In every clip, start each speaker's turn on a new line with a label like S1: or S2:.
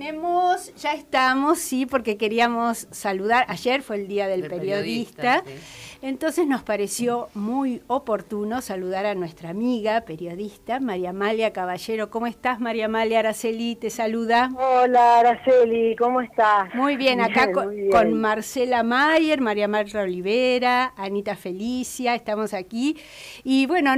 S1: tenemos, ya estamos, sí, porque queríamos saludar. Ayer fue el Día del Periodista. Entonces nos pareció muy oportuno saludar a nuestra amiga periodista, María Amalia Caballero. ¿Cómo estás, María Amalia Araceli? Te saluda.
S2: Hola, Araceli, ¿cómo estás?
S1: Muy bien, acá con, Marcela Mayer, María Marta Olivera, Anita Felicia, estamos aquí. Y bueno,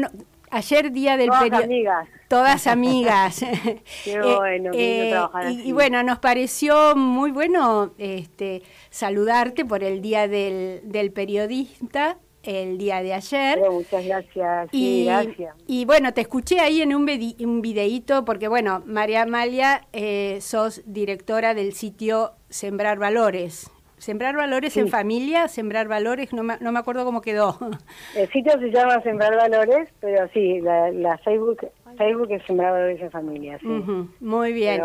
S1: ayer día del
S2: periodista. amigas.
S1: Todas amigas.
S2: Qué bueno,
S1: eh,
S2: trabajar
S1: y, y, bueno, nos pareció muy bueno este, saludarte por el día del, del periodista el día de ayer.
S2: muchas gracias. Y, gracias.
S1: Y bueno, te escuché ahí en un, un videíto, porque bueno, María Amalia, eh, sos directora del sitio Sembrar Valores. Sembrar valores en familia, sembrar valores, no me, no me acuerdo cómo quedó.
S2: El sitio se llama Sembrar Valores, pero sí, la, la Facebook Facebook es Sembrar Valores en Familia, sí.
S1: muy bien.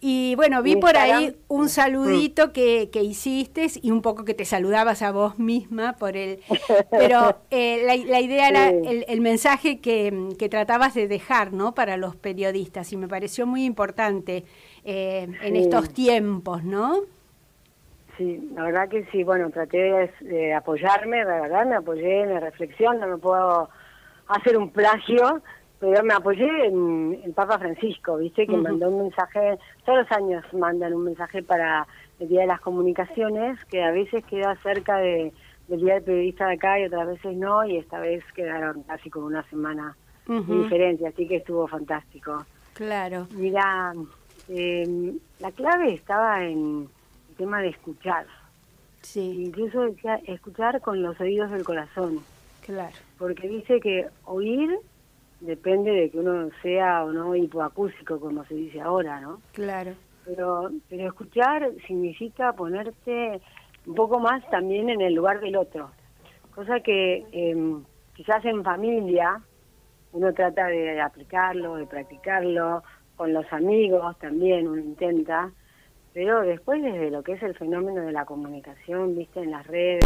S1: Y bueno, vi por ahí un saludito que, que hiciste y un poco que te saludabas a vos misma por el... Pero eh, la, la, idea era el, el mensaje que, que, tratabas de dejar, ¿no? Para los periodistas y me pareció muy importante eh, en estos tiempos, ¿no?
S2: Sí, la verdad que sí, bueno, traté de, apoyarme, la verdad, me apoyé en la reflexión, no me puedo hacer un plagio, pero me apoyé en el Papa Francisco, ¿viste? Que mandó un mensaje, todos los años mandan un mensaje para el Día de las Comunicaciones, que a veces queda cerca de, del Día del Periodista de acá y otras veces no, y esta vez quedaron casi con una semana de diferencia, así que estuvo fantástico.
S1: Claro.
S2: Mira, eh, la clave estaba en tema de escuchar.
S1: Sí.
S2: Incluso decía escuchar con los oídos del corazón.
S1: Claro.
S2: Porque dice que oír depende de que uno sea o no hipoacústico, como se dice ahora, ¿no?
S1: Claro.
S2: Pero, pero escuchar significa ponerte un poco más también en el lugar del otro. Cosa que eh, quizás en familia uno trata de aplicarlo, de practicarlo, con los amigos también uno intenta, pero después desde lo que es el fenómeno de la comunicación, viste, en las redes,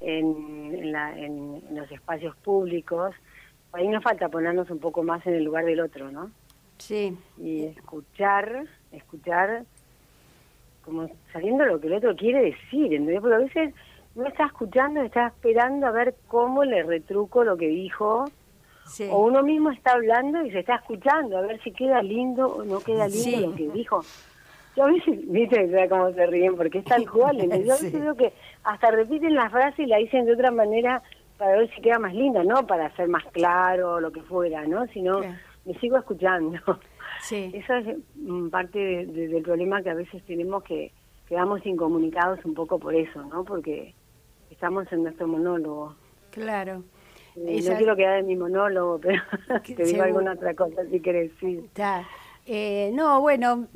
S2: en, los espacios públicos, ahí nos falta ponernos un poco más en el lugar del otro, ¿no?
S1: Sí.
S2: Y escuchar, escuchar como sabiendo lo que el otro quiere decir, ¿entendés? Porque a veces no está escuchando, está esperando a ver cómo le retruco lo que dijo, o uno mismo está hablando y se está escuchando, a ver si queda lindo o no queda lindo lo que dijo. Yo a veces, viste, cómo se ríen, porque es tal cual. Yo a veces veo que hasta repiten la frase y la dicen de otra manera para ver si queda más linda, no para ser más claro o lo que fuera, ¿no? Sino me sigo escuchando.
S1: Sí.
S2: Eso es mm, parte del problema que a veces tenemos que quedamos incomunicados un poco por eso, ¿no? Porque estamos en nuestro monólogo.
S1: Claro.
S2: Eh, no quiero quedar en mi monólogo, pero te digo alguna otra cosa si querés decir.
S1: Eh, no, bueno,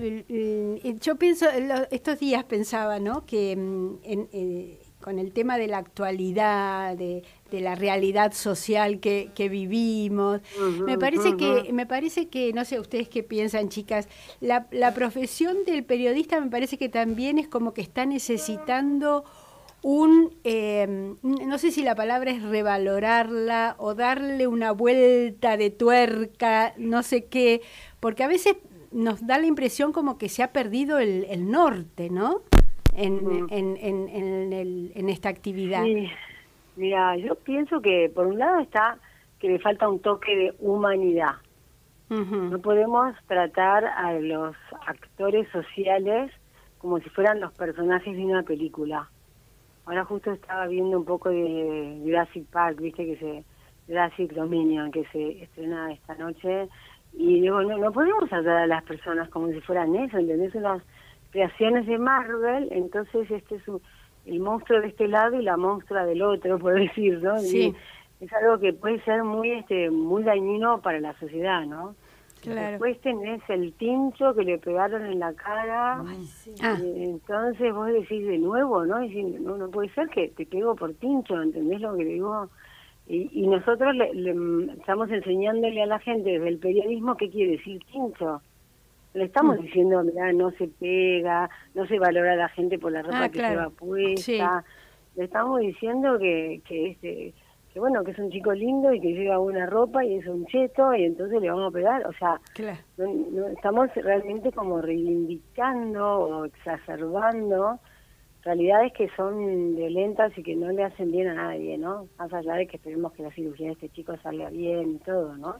S1: yo pienso, estos días pensaba, ¿no? Que mm, eh, con el tema de la actualidad, de, la realidad social que, vivimos, me parece que, me parece que, no sé, ustedes qué piensan, chicas, la, la profesión del periodista me parece que también es como que está necesitando un, eh, no sé si la palabra es revalorarla o darle una vuelta de tuerca, no sé qué, porque a veces nos da la impresión como que se ha perdido el, el norte, ¿no? En, en, en, en, esta actividad.
S2: Mira, yo pienso que por un lado está que le falta un toque de humanidad. No podemos tratar a los actores sociales como si fueran los personajes de una película. Ahora justo estaba viendo un poco de Jurassic Park, viste que se Jurassic Dominion que se estrena esta noche y digo, no, no podemos tratar a las personas como si fueran eso, ¿entendés? Unas creaciones de Marvel, entonces este es el monstruo de este lado y la monstrua del otro, por decir, ¿no?
S1: Sí.
S2: es algo que puede ser muy este muy dañino para la sociedad, ¿no?
S1: Claro.
S2: Después tenés el tincho que le pegaron en la cara.
S1: Ah.
S2: entonces vos decís de nuevo, ¿no? Y no, no puede ser que te pego por tincho, ¿entendés lo que digo? Y, nosotros le, estamos enseñándole a la gente desde el periodismo qué quiere decir tincho. Le estamos mm. diciendo, mira, no se pega, no se valora a la gente por la ropa
S1: ah,
S2: que lleva puesta. Le estamos diciendo que, que, este, que bueno, que es un chico lindo y que lleva buena ropa y es un cheto y entonces le vamos a pegar, o sea, no, estamos realmente como reivindicando o exacerbando realidades que son violentas y que no le hacen bien a nadie, ¿no? Más allá de que esperemos que la cirugía de este chico salga bien y todo, ¿no?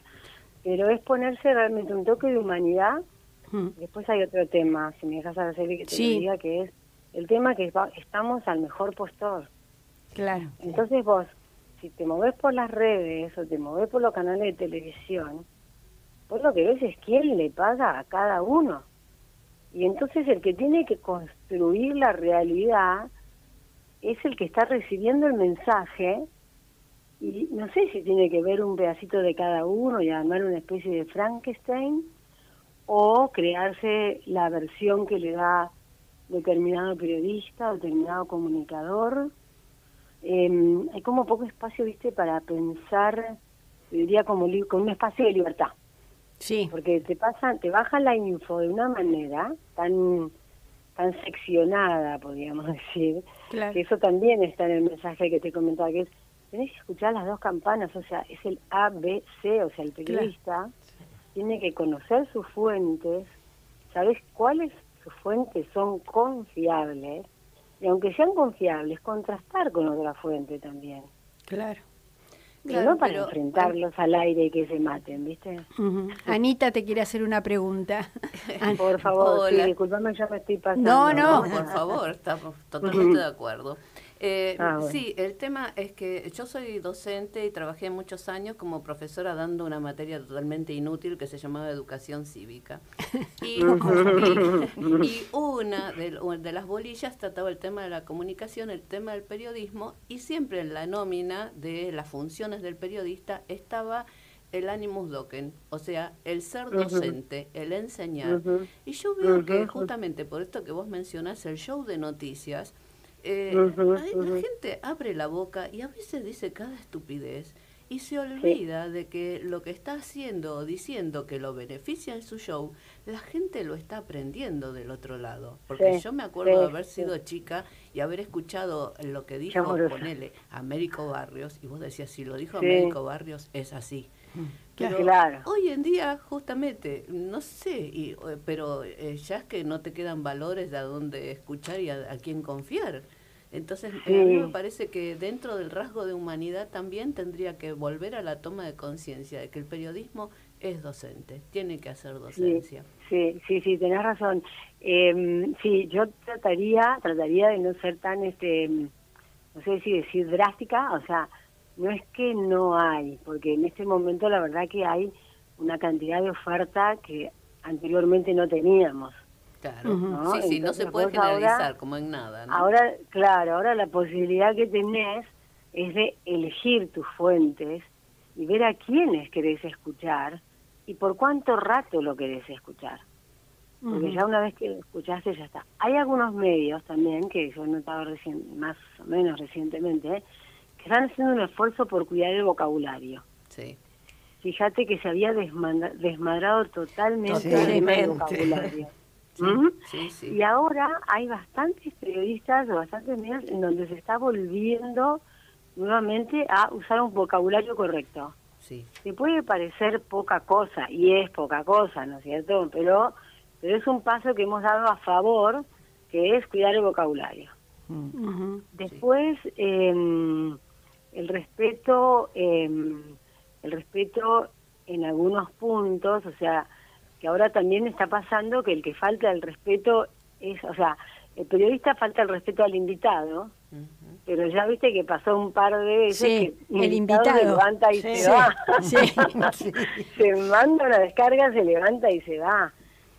S2: Pero es ponerse realmente un toque de humanidad. Después hay otro tema, si me dejas hacer que te diga, que es el tema que estamos al mejor postor.
S1: Claro.
S2: Entonces vos, si te moves por las redes o te moves por los canales de televisión, vos lo que ves es quién le paga a cada uno. Y entonces el que tiene que construir la realidad es el que está recibiendo el mensaje y no sé si tiene que ver un pedacito de cada uno y armar una especie de Frankenstein o crearse la versión que le da determinado periodista, determinado comunicador. Eh, hay como poco espacio, viste, para pensar, diría como con un espacio de libertad.
S1: Sí.
S2: Porque te pasan, te bajan la info de una manera tan tan seccionada, podríamos decir, que eso también está en el mensaje que te comentaba, que es, tenés que escuchar las dos campanas, o sea, es el A, B, C, o sea, el periodista tiene que conocer sus fuentes, sabes cuáles sus fuentes son confiables, y aunque sean confiables, contrastar con otra fuente también.
S1: Claro
S2: no para enfrentarlos al aire y que se maten, ¿viste?
S1: Anita te quiere hacer una pregunta.
S2: por favor, sí, disculpame, ya me estoy pasando.
S1: No, no,
S3: por favor, estamos totalmente de acuerdo. Eh, ah, Sí, el tema es que yo soy docente y trabajé muchos años como profesora dando una materia totalmente inútil que se llamaba educación cívica. Y, una de, las bolillas trataba el tema de la comunicación, el tema del periodismo, y siempre en la nómina de las funciones del periodista estaba el animus docen, o sea, el ser docente, el enseñar. Y yo veo que justamente por esto que vos mencionás, el show de noticias, eh, la gente abre la boca y a veces dice cada estupidez y se olvida de que lo que está haciendo o diciendo que lo beneficia en su show, la gente lo está aprendiendo del otro lado. Porque yo me acuerdo de haber sido chica y haber escuchado lo que dijo, ponele, Américo Barrios, y vos decías, si lo dijo Américo Barrios, es así. Mm. Pero claro. hoy en día, justamente, no sé, y, eh, pero eh, ya es que no te quedan valores de a dónde escuchar y a, quién confiar. Entonces, a mí me parece que dentro del rasgo de humanidad también tendría que volver a la toma de conciencia de que el periodismo es docente, tiene que hacer docencia.
S2: Sí, sí, sí, tenés razón. Eh, sí, yo trataría, trataría de no ser tan, este, no sé si decir drástica, o sea, no es que no hay, porque en este momento la verdad que hay una cantidad de oferta que anteriormente no teníamos.
S3: Claro, ¿no? sí, sí, no se puede generalizar como en nada.
S2: Ahora, claro, ahora la posibilidad que tenés es de elegir tus fuentes y ver a quiénes querés escuchar y por cuánto rato lo querés escuchar. Porque ya una vez que lo escuchaste ya está. Hay algunos medios también que yo he notado recién, más o menos recientemente, ¿eh? que están haciendo un esfuerzo por cuidar el vocabulario.
S3: Sí.
S2: Fíjate que se había desmadrado totalmente, el vocabulario. ¿Mm? Y ahora hay bastantes periodistas o bastantes medios en donde se está volviendo nuevamente a usar un vocabulario correcto.
S3: Sí.
S2: Se puede parecer poca cosa, y es poca cosa, ¿no es cierto? Pero, pero es un paso que hemos dado a favor, que es cuidar el vocabulario. Mm. Después, eh, el respeto, em, el respeto en algunos puntos, o sea, que ahora también está pasando que el que falta el respeto es, o sea, el periodista falta el respeto al invitado, pero ya viste que pasó un par de veces
S1: que el invitado, se
S2: levanta y se va. se manda una descarga, se levanta y se va.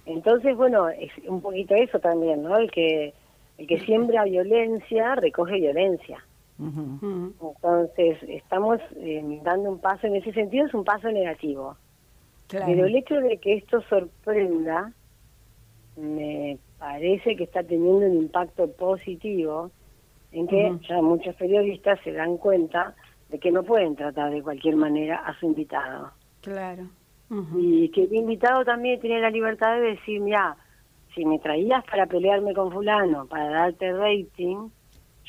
S2: Entonces, bueno, es un poquito eso también, ¿no? El que el que siembra violencia recoge violencia. Entonces, estamos eh, dando un paso, en ese sentido es un paso negativo. Pero el hecho de que esto sorprenda, me parece que está teniendo un impacto positivo en que ya muchos periodistas se dan cuenta de que no pueden tratar de cualquier manera a su invitado.
S1: Claro.
S2: Y que el invitado también tiene la libertad de decir, mira, si me traías para pelearme con fulano, para darte rating,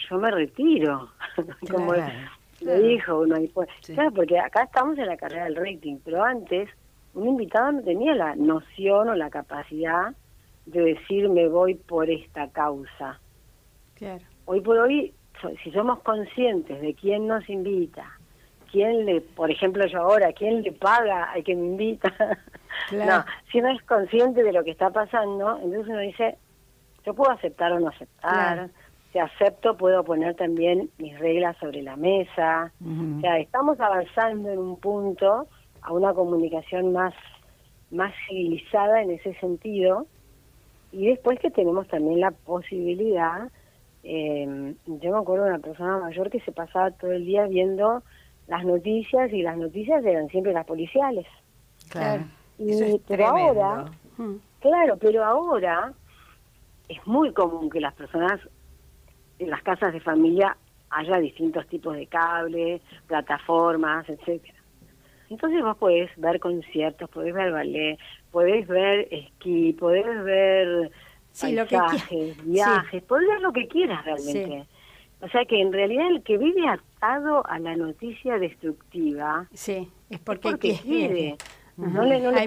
S2: yo me retiro. como, lo dijo uno ahí. Claro, porque acá estamos en la carrera del rating, pero antes un invitado no tenía la noción o la capacidad de decir me voy por esta causa.
S1: Claro.
S2: Hoy por hoy, si somos conscientes de quién nos invita, quién le, por ejemplo yo ahora, quién le paga al que me invita, no, si uno es consciente de lo que está pasando, entonces uno dice, yo puedo aceptar o no aceptar, si acepto puedo poner también mis reglas sobre la mesa, o sea, estamos avanzando en un punto a una comunicación más, más civilizada en ese sentido, y después que tenemos también la posibilidad, eh, yo me acuerdo de una persona mayor que se pasaba todo el día viendo las noticias y las noticias eran siempre las policiales.
S4: Claro.
S2: Y, pero ahora, hmm. claro, pero ahora es muy común que las personas en las casas de familia haya distintos tipos de cables, plataformas, etcétera. Entonces vos podés ver conciertos, podés ver ballet, podés ver esquí, podés ver sí, paisajes, viajes, podés ver lo que quieras realmente. O sea que en realidad el que vive atado a la noticia destructiva
S1: sí, es porque, quiere.
S2: No le, no le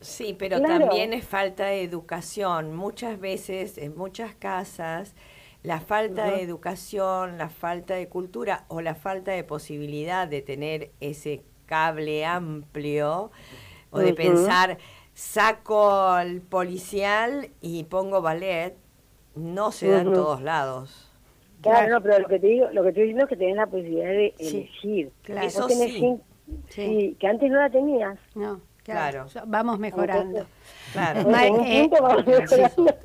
S4: Sí, pero también es falta de educación. Muchas veces en muchas casas la falta de educación, la falta de cultura o la falta de posibilidad de tener ese cable amplio o de pensar saco el policial y pongo ballet, no se da en todos lados.
S2: Claro, no, pero lo que te digo, lo que estoy diciendo es que tenés la posibilidad de elegir.
S4: Claro. Eso sí.
S2: sí. que antes no la tenías.
S1: No, claro. Vamos mejorando.
S4: claro.
S2: Eh, vamos mejorando.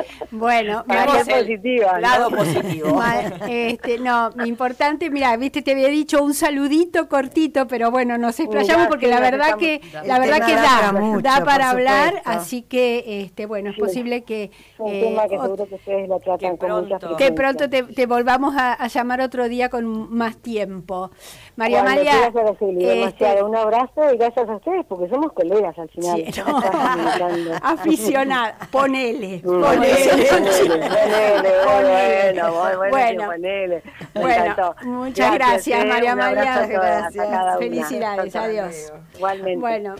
S1: Bueno,
S2: María, positiva,
S4: lado positivo.
S1: Este, no, importante, mira, viste, te había dicho un saludito cortito, pero bueno, nos explayamos porque la verdad que la verdad que da, da para hablar, así que este, bueno, es posible que
S2: eh, que seguro que ustedes lo tratan
S1: pronto, que pronto te, volvamos a, llamar otro día con más tiempo. María Amalia,
S2: este, un abrazo y gracias a ustedes porque somos colegas al final. Sí,
S1: Aficionada, ponele, ponele.
S2: Bueno,
S1: bueno, muchas gracias, María María. Gracias. Felicidades, adiós.
S2: Igualmente.
S1: Bueno,